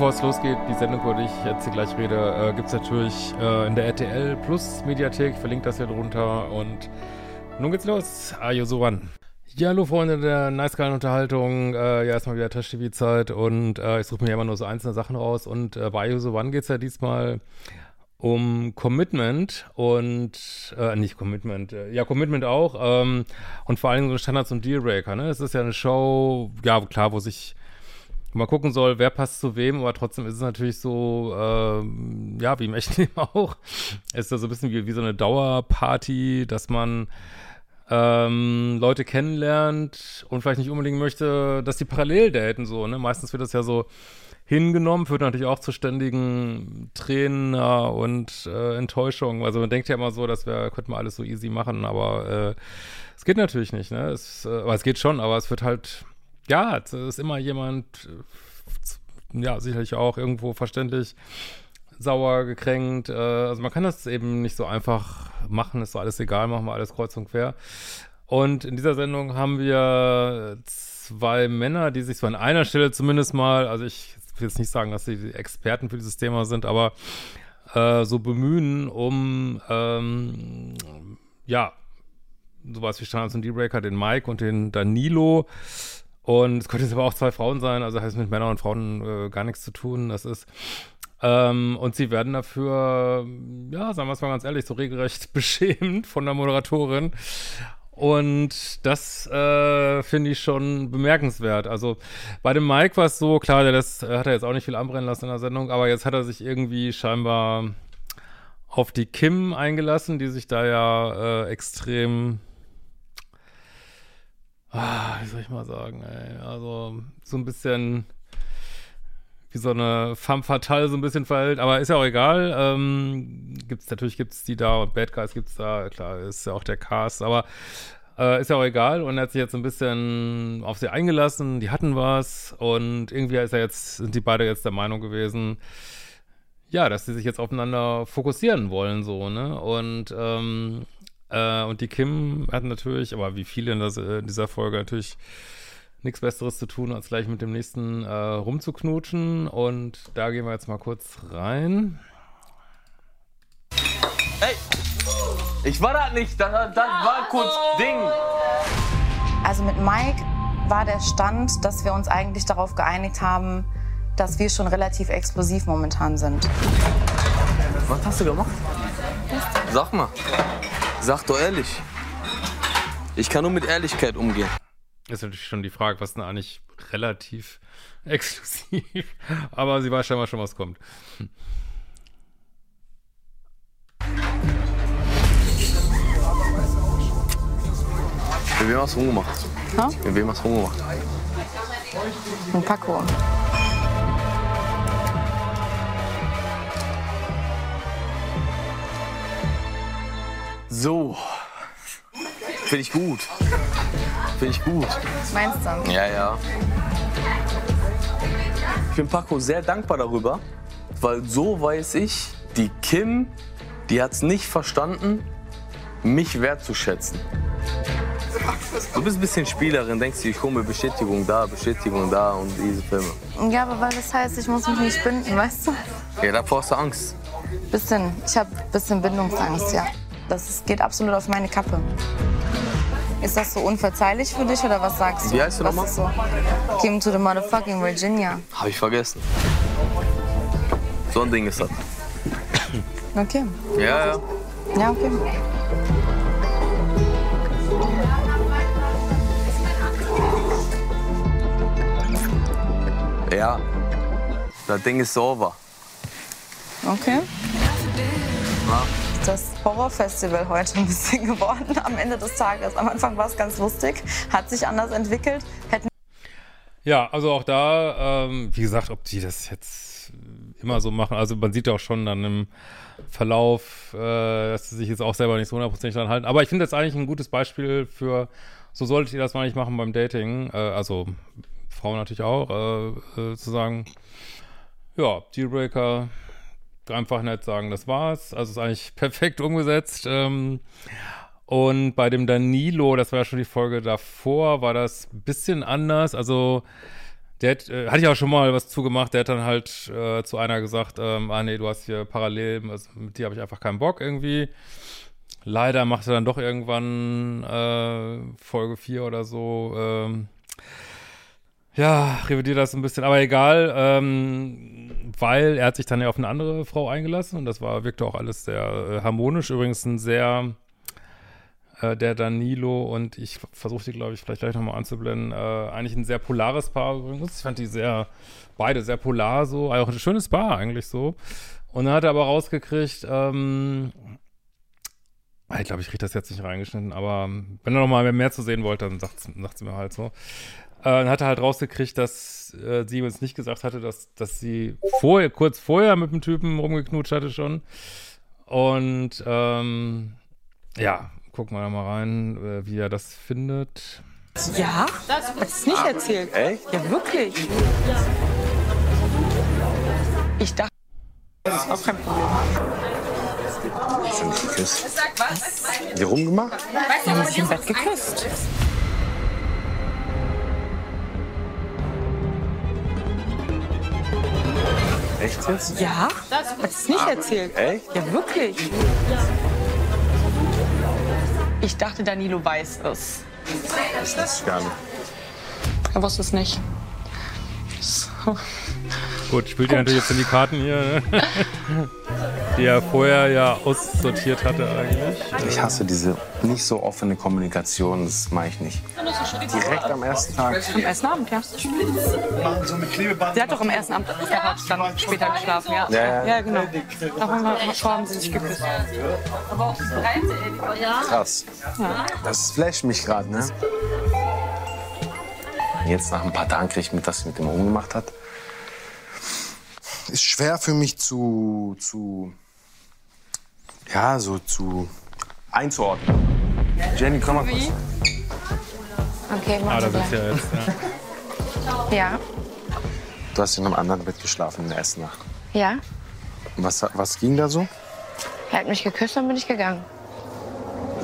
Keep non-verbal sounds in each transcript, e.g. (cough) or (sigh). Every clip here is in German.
Bevor es losgeht, die Sendung, über die ich jetzt hier gleich rede, äh, gibt es natürlich äh, in der RTL Plus Mediathek. Ich verlinke das hier drunter. Und nun geht's los. So one? Ja, hallo Freunde der nice geilen Unterhaltung. Äh, ja, erstmal wieder Trash-TV-Zeit und äh, ich suche mir immer nur so einzelne Sachen raus. Und äh, bei so One geht es ja diesmal um Commitment und äh, nicht Commitment, äh, ja Commitment auch ähm, und vor allem so Standards und Dealbreaker. Ne, es ist ja eine Show, ja klar, wo sich mal gucken soll, wer passt zu wem, aber trotzdem ist es natürlich so, ähm, ja, wie im echten (laughs) Leben auch, ist das so ein bisschen wie, wie so eine Dauerparty, dass man ähm, Leute kennenlernt und vielleicht nicht unbedingt möchte, dass die parallel daten, so, ne? Meistens wird das ja so hingenommen, führt natürlich auch zu ständigen Tränen äh, und äh, Enttäuschungen. Also man denkt ja immer so, das wäre, könnte man alles so easy machen, aber äh, es geht natürlich nicht, ne? Es, äh, aber es geht schon, aber es wird halt ja, es ist immer jemand, äh, ja, sicherlich auch irgendwo verständlich, sauer, gekränkt. Äh, also man kann das eben nicht so einfach machen, ist so alles egal, machen wir alles kreuz und quer. Und in dieser Sendung haben wir zwei Männer, die sich so an einer Stelle zumindest mal, also ich will jetzt nicht sagen, dass sie Experten für dieses Thema sind, aber äh, so bemühen, um ähm, ja, sowas wie Standards und D-Breaker, den Mike und den Danilo und es könnte jetzt aber auch zwei Frauen sein, also heißt mit Männern und Frauen äh, gar nichts zu tun. Das ist. Ähm, und sie werden dafür, ja, sagen wir es mal ganz ehrlich, so regelrecht (laughs) beschämt von der Moderatorin. Und das äh, finde ich schon bemerkenswert. Also bei dem Mike war es so, klar, der das, hat er jetzt auch nicht viel anbrennen lassen in der Sendung, aber jetzt hat er sich irgendwie scheinbar auf die Kim eingelassen, die sich da ja äh, extrem ah, wie soll ich mal sagen, ey, also so ein bisschen wie so eine femme fatale so ein bisschen verhält, aber ist ja auch egal. Ähm, gibt's, natürlich gibt's die da und Bad Guys gibt's da, klar, ist ja auch der Cast, aber äh, ist ja auch egal und er hat sich jetzt ein bisschen auf sie eingelassen, die hatten was und irgendwie ist er jetzt, sind die beide jetzt der Meinung gewesen, ja, dass sie sich jetzt aufeinander fokussieren wollen, so, ne? Und ähm, äh, und die Kim hat natürlich, aber wie viele in, das, äh, in dieser Folge natürlich nichts Besseres zu tun, als gleich mit dem nächsten äh, rumzuknutschen. Und da gehen wir jetzt mal kurz rein. Hey, ich war da nicht, das, das war kurz Ding. Also mit Mike war der Stand, dass wir uns eigentlich darauf geeinigt haben, dass wir schon relativ explosiv momentan sind. Was hast du gemacht? Sag mal. Sag doch ehrlich. Ich kann nur mit Ehrlichkeit umgehen. Ist natürlich schon die Frage, was denn eigentlich relativ (laughs) exklusiv. Aber sie weiß scheinbar schon, was kommt. Mit wem hast du rumgemacht? Ha? Mit wem hast du rumgemacht? Ein Paco. So. Finde ich gut. Finde ich gut. Meinst du? Ja, ja. Ich bin Paco sehr dankbar darüber, weil so weiß ich, die Kim, die hat es nicht verstanden, mich wertzuschätzen. Du bist ein bisschen Spielerin, denkst du, ich hole mir Bestätigung da, Bestätigung da und diese Filme. Ja, aber weil das heißt, ich muss mich nicht binden, weißt du? Ja, davor hast du Angst. Bisschen. Ich habe bisschen Bindungsangst, ja. Das geht absolut auf meine Kappe. Ist das so unverzeihlich für dich oder was sagst du? Wie heißt du nochmal? so? Kim to the motherfucking Virginia. Hab ich vergessen. So ein Ding ist das. Okay. Ja, ja. Ja, okay. Ja. Das Ding ist over. Okay. Das Horrorfestival heute ein bisschen (laughs) geworden am Ende des Tages. Am Anfang war es ganz lustig, hat sich anders entwickelt. Hätten Ja, also auch da, ähm, wie gesagt, ob die das jetzt immer so machen, also man sieht ja auch schon dann im Verlauf, äh, dass sie sich jetzt auch selber nicht so hundertprozentig dran halten. Aber ich finde das eigentlich ein gutes Beispiel für, so solltet ihr das mal nicht machen beim Dating, äh, also Frauen natürlich auch, äh, äh, zu sagen, ja, Dealbreaker, einfach nett sagen, das war's. Also ist eigentlich (laughs) perfekt umgesetzt. Ähm, und bei dem Danilo, das war ja schon die Folge davor, war das ein bisschen anders. Also der hat, äh, hatte ich auch schon mal was zugemacht, der hat dann halt äh, zu einer gesagt, ähm, ah nee, du hast hier parallel, also mit dir habe ich einfach keinen Bock irgendwie. Leider macht er dann doch irgendwann äh, Folge 4 oder so. Ähm, ja, revidiert das ein bisschen, aber egal, ähm, weil er hat sich dann ja auf eine andere Frau eingelassen und das war, wirkte auch alles sehr äh, harmonisch. Übrigens ein sehr, äh, der Danilo und ich versuche die, glaube ich, vielleicht gleich nochmal anzublenden, äh, eigentlich ein sehr polares Paar übrigens. Ich fand die sehr, beide sehr polar so, auch ein schönes Paar eigentlich so. Und dann hat er aber rausgekriegt, ähm, ich glaube, ich kriege das jetzt nicht reingeschnitten, aber wenn er noch mal mehr zu sehen wollte, dann sagt sie mir halt so. Äh, dann hat er halt rausgekriegt, dass äh, sie uns nicht gesagt hatte, dass, dass sie vorher, kurz vorher mit dem Typen rumgeknutscht hatte schon. Und ähm, ja, gucken wir da mal rein, äh, wie er das findet. Ja? Das ist nicht erzählt. Echt? Ja, wirklich. Ich dachte, das ist auch kein Problem. Hast du nicht geküsst? Die rumgemacht? Wir haben sich im Bett geküsst. Echt jetzt? Ja? Das ist nicht erzählt. Echt? Ja, wirklich. Ich dachte, Danilo weiß es. Das weiß ich gar nicht. Er wusste es nicht. So. Gut, spielt ihr natürlich jetzt in die Karten hier, ne? (laughs) die er vorher ja aussortiert hatte eigentlich. Ich hasse diese nicht so offene Kommunikation, das mache ich nicht. Direkt am ersten Tag. Am ersten Abend, ja. Sie hat doch am ersten Abend er hat dann später geschlafen, ja. Ja, ja. ja genau. Davon haben sie sich geküsst. Krass. Das flasht mich gerade, ne? Jetzt nach ein paar Tagen kriege ich mit, dass sie mit dem rumgemacht hat. Ist schwer für mich zu, zu, ja, so zu einzuordnen. Jenny, komm mal kurz. Okay, Ah, machen da wir sitzt gleich. ja jetzt. Ja. Ja, Du hast in einem anderen Bett geschlafen in der ersten Nacht. ja. Was, was ging da so? Er hat mich geküsst und bin ich gegangen.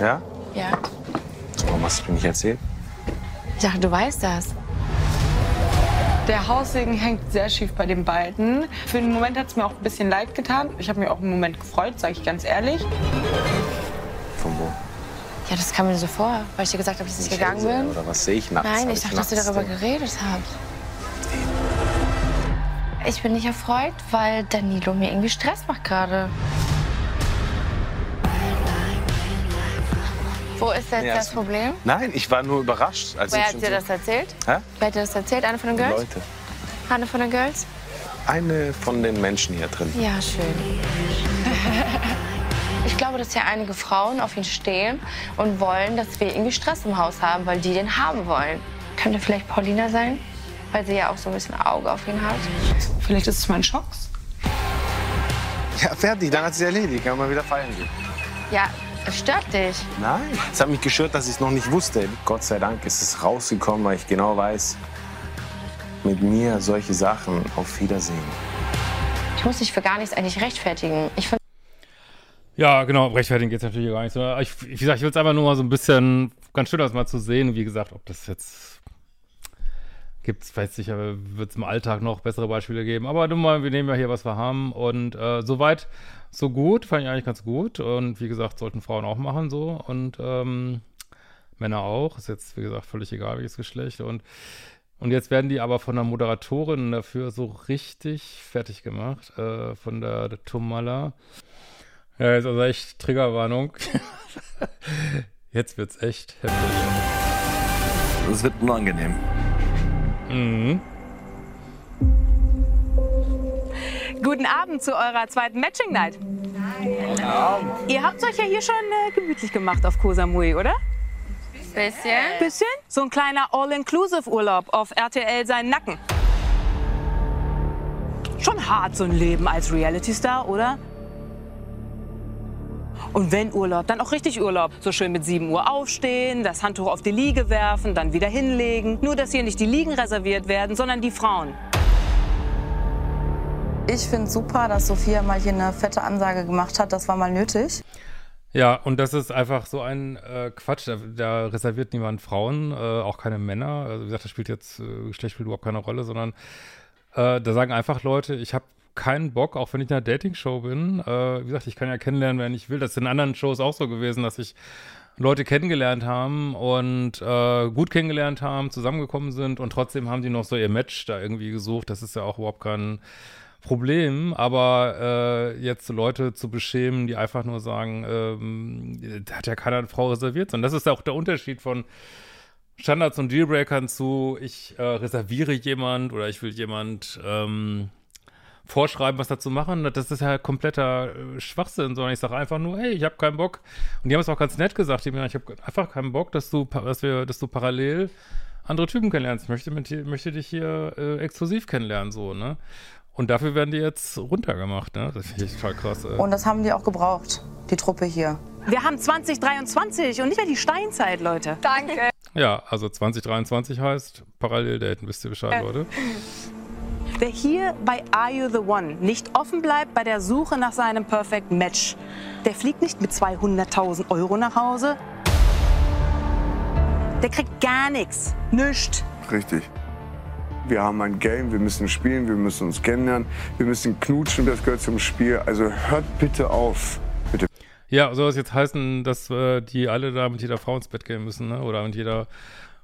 Ja? Ja. Warum hast du mir nicht erzählt? Ich dachte, du weißt das. Der Haussegen hängt sehr schief bei den beiden. Für den Moment hat es mir auch ein bisschen leid getan. Ich habe mich auch im Moment gefreut, sage ich ganz ehrlich. Von wo? Ja, das kam mir so vor, weil ich dir gesagt habe, dass ich gegangen bin. Oder was sehe ich nachts? Nein, ich dachte, dass ihr nachts darüber denn? geredet habt. Ich bin nicht erfreut, weil Danilo mir irgendwie Stress macht gerade. Wo ist jetzt Nee, das Problem? Nein, ich war nur überrascht. Als Wer ich hat dir so- das erzählt? Hä? Wer hat dir das erzählt? Eine von den Girls? Leute. Eine von den Girls? Eine von den Menschen hier drin. Ja, schön. (laughs) Ich glaube, dass ja einige Frauen auf ihn stehen und wollen, dass wir irgendwie Stress im Haus haben, weil die den haben wollen. Könnte vielleicht Paulina sein, weil sie ja auch so ein bisschen Auge auf ihn hat. Vielleicht ist es mein Schocks. Ja, fertig, dann hat sie erledigt. Kann man wieder feiern gehen. Ja, es stört dich. Nein, es hat mich gestört, dass ich es noch nicht wusste. Gott sei Dank ist es rausgekommen, weil ich genau weiß, mit mir solche Sachen auf Wiedersehen. Ich muss dich für gar nichts eigentlich rechtfertigen. Ich finde Ja, genau, rechtfertigen geht es natürlich gar nicht so. Ich, wie gesagt, ich will es einfach nur mal so ein bisschen, ganz schön das mal zu sehen. Wie gesagt, ob das jetzt gibt es, weiß sicher, wird es im Alltag noch bessere Beispiele geben. Aber nun mal, wir nehmen ja hier, was wir haben. Und äh, soweit, so gut, fand ich eigentlich ganz gut. Und wie gesagt, sollten Frauen auch machen so. Und ähm, Männer auch. Ist jetzt, wie gesagt, völlig egal, welches Geschlecht. Und, und jetzt werden die aber von der Moderatorin dafür so richtig fertig gemacht. Äh, von der, der Tomala. Ja, jetzt also echt Triggerwarnung. (laughs) Jetzt wird's echt heftig. Es wird unangenehm. Mhm. Guten Abend zu eurer zweiten Matching Night. Guten Abend. Ihr habt euch ja hier schon äh, gemütlich gemacht auf Koh Samui, oder? Bisschen. Bisschen? So ein kleiner All-Inclusive-Urlaub auf RTL seinen Nacken. Schon hart so ein Leben als Reality-Star, oder? Und wenn Urlaub, dann auch richtig Urlaub. So schön mit 7 Uhr aufstehen, das Handtuch auf die Liege werfen, dann wieder hinlegen. Nur, dass hier nicht die Liegen reserviert werden, sondern die Frauen. Ich finde super, dass Sophia mal hier eine fette Ansage gemacht hat. Das war mal nötig. Ja, und das ist einfach so ein äh, Quatsch. Da, da, reserviert niemand Frauen, äh, auch keine Männer. Also wie gesagt, das spielt jetzt, äh, Geschlecht spielt überhaupt keine Rolle, sondern äh, da sagen einfach Leute, ich habe keinen Bock, auch wenn ich in einer Dating-Show bin. Äh, wie gesagt, ich kann ja kennenlernen, wenn ich will. Das ist in anderen Shows auch so gewesen, dass ich Leute kennengelernt haben und äh, gut kennengelernt haben, zusammengekommen sind und trotzdem haben die noch so ihr Match da irgendwie gesucht. Das ist ja auch überhaupt kein Problem, aber äh, jetzt Leute zu beschämen, die einfach nur sagen, ähm, da hat ja keiner eine Frau reserviert, sondern das ist auch der Unterschied von Standards und Dealbreakern zu, ich äh, reserviere jemand oder ich will jemand ähm, vorschreiben, was da zu machen. Das ist ja kompletter äh, Schwachsinn, sondern ich sage einfach nur, hey, ich habe keinen Bock. Und die haben es auch ganz nett gesagt, die gesagt, ich habe einfach keinen Bock, dass du, dass wir, dass du parallel andere Typen kennenlernst. Ich möchte, mit, möchte dich hier äh, exklusiv kennenlernen, so, ne? Und dafür werden die jetzt runtergemacht, ne? Das finde ich total krass. Ey. Und das haben die auch gebraucht, die Truppe hier. Wir haben 2023 und nicht mehr die Steinzeit, Leute. Danke. Ja, also 2023 heißt parallel daten, wisst ihr Bescheid, äh. Leute? (laughs) Wer hier bei Are You the One nicht offen bleibt bei der Suche nach seinem Perfect Match, der fliegt nicht mit 200.000 Euro nach Hause. Der kriegt gar nichts. Nichts. Richtig. Wir haben ein Game, wir müssen spielen, wir müssen uns kennenlernen, wir müssen knutschen, das gehört zum Spiel. Also hört bitte auf. Bitte. Ja, soll das jetzt heißen, dass äh, die alle da mit jeder Frau ins Bett gehen müssen, ne? Oder mit jeder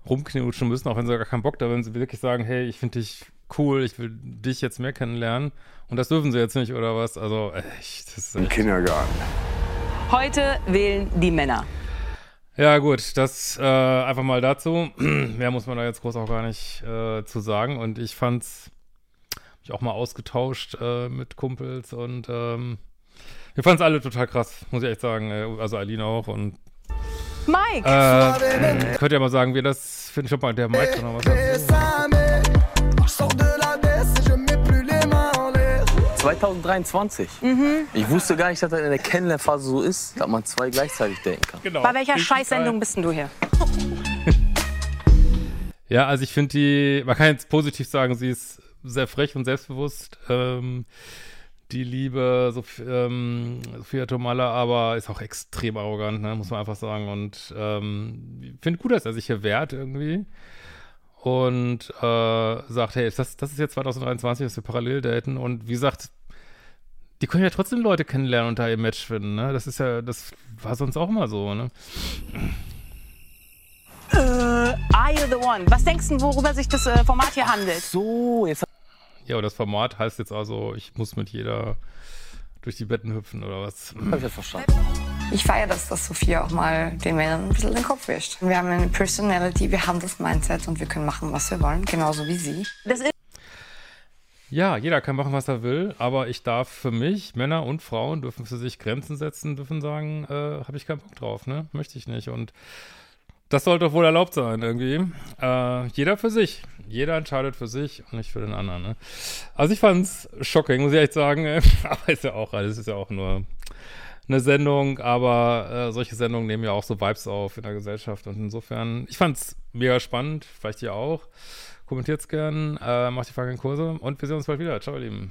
rumknutschen müssen, auch wenn sie gar keinen Bock da haben, wenn sie wirklich sagen, hey, ich finde dich cool, ich will dich jetzt mehr kennenlernen. Und das dürfen sie jetzt nicht, oder was? Also, echt, das ist echt. Im Kindergarten. Heute wählen die Männer. Ja, gut, das äh, einfach mal dazu. (clears throat) Mehr muss man da jetzt groß auch gar nicht äh, zu sagen. Und ich fand's, mich auch mal ausgetauscht äh, mit Kumpels und ähm, wir fanden es alle total krass, muss ich echt sagen. Äh, also Aline auch und Mike! Äh, könnt ihr mal sagen, wie das, finde ich schon mal, der Mike noch was 2023. Mhm. Ich wusste gar nicht, dass das in der Kennenlernphase so ist, dass man zwei gleichzeitig denken kann. Genau. Bei welcher Scheißsendung bist denn du hier? ja, also ich finde die, man kann jetzt positiv sagen, sie ist sehr frech und selbstbewusst. Ähm, die liebe Sof ähm, Sophia Tomala, aber ist auch extrem arrogant, ne, muss man einfach sagen. Und ähm, finde gut, dass er sich hier wehrt irgendwie und äh, sagt, hey, das, das ist jetzt 2023, dass wir parallel daten. Und wie gesagt, die können ja trotzdem Leute kennenlernen und da ihr Match finden, ne? Das ist ja, das war sonst auch mal so, ne? Uh, are you the one? Was denkst du, worüber sich das äh, Format hier handelt? So, jetzt. Ja, aber das Format heißt jetzt also, ich muss mit jeder durch die Betten hüpfen oder was? Hab ich jetzt verstanden. Ich feiere das, dass Sophia auch mal den Männern ein bisschen den Kopf wischt. Wir haben eine Personality, wir haben das Mindset und wir können machen, was wir wollen, genauso wie sie. Das ist ja, jeder kann machen, was er will, aber ich darf für mich, Männer und Frauen dürfen für sich Grenzen setzen, dürfen sagen, äh, habe ich keinen Bock drauf, ne? Möchte ich nicht. Und das sollte doch wohl erlaubt sein, irgendwie. Äh, jeder für sich. Jeder entscheidet für sich und nicht für den anderen, ne? Also ich fand's shocking, muss ich echt sagen. (laughs) aber ist ja auch, alles ist ja auch nur eine Sendung, aber äh, solche Sendungen nehmen ja auch so Vibes auf in der Gesellschaft und insofern, ich fand's mega spannend, vielleicht ihr auch. Kommentiert's gern, äh, macht die Frage in Kurse und wir sehen uns bald wieder. Ciao, ihr Lieben.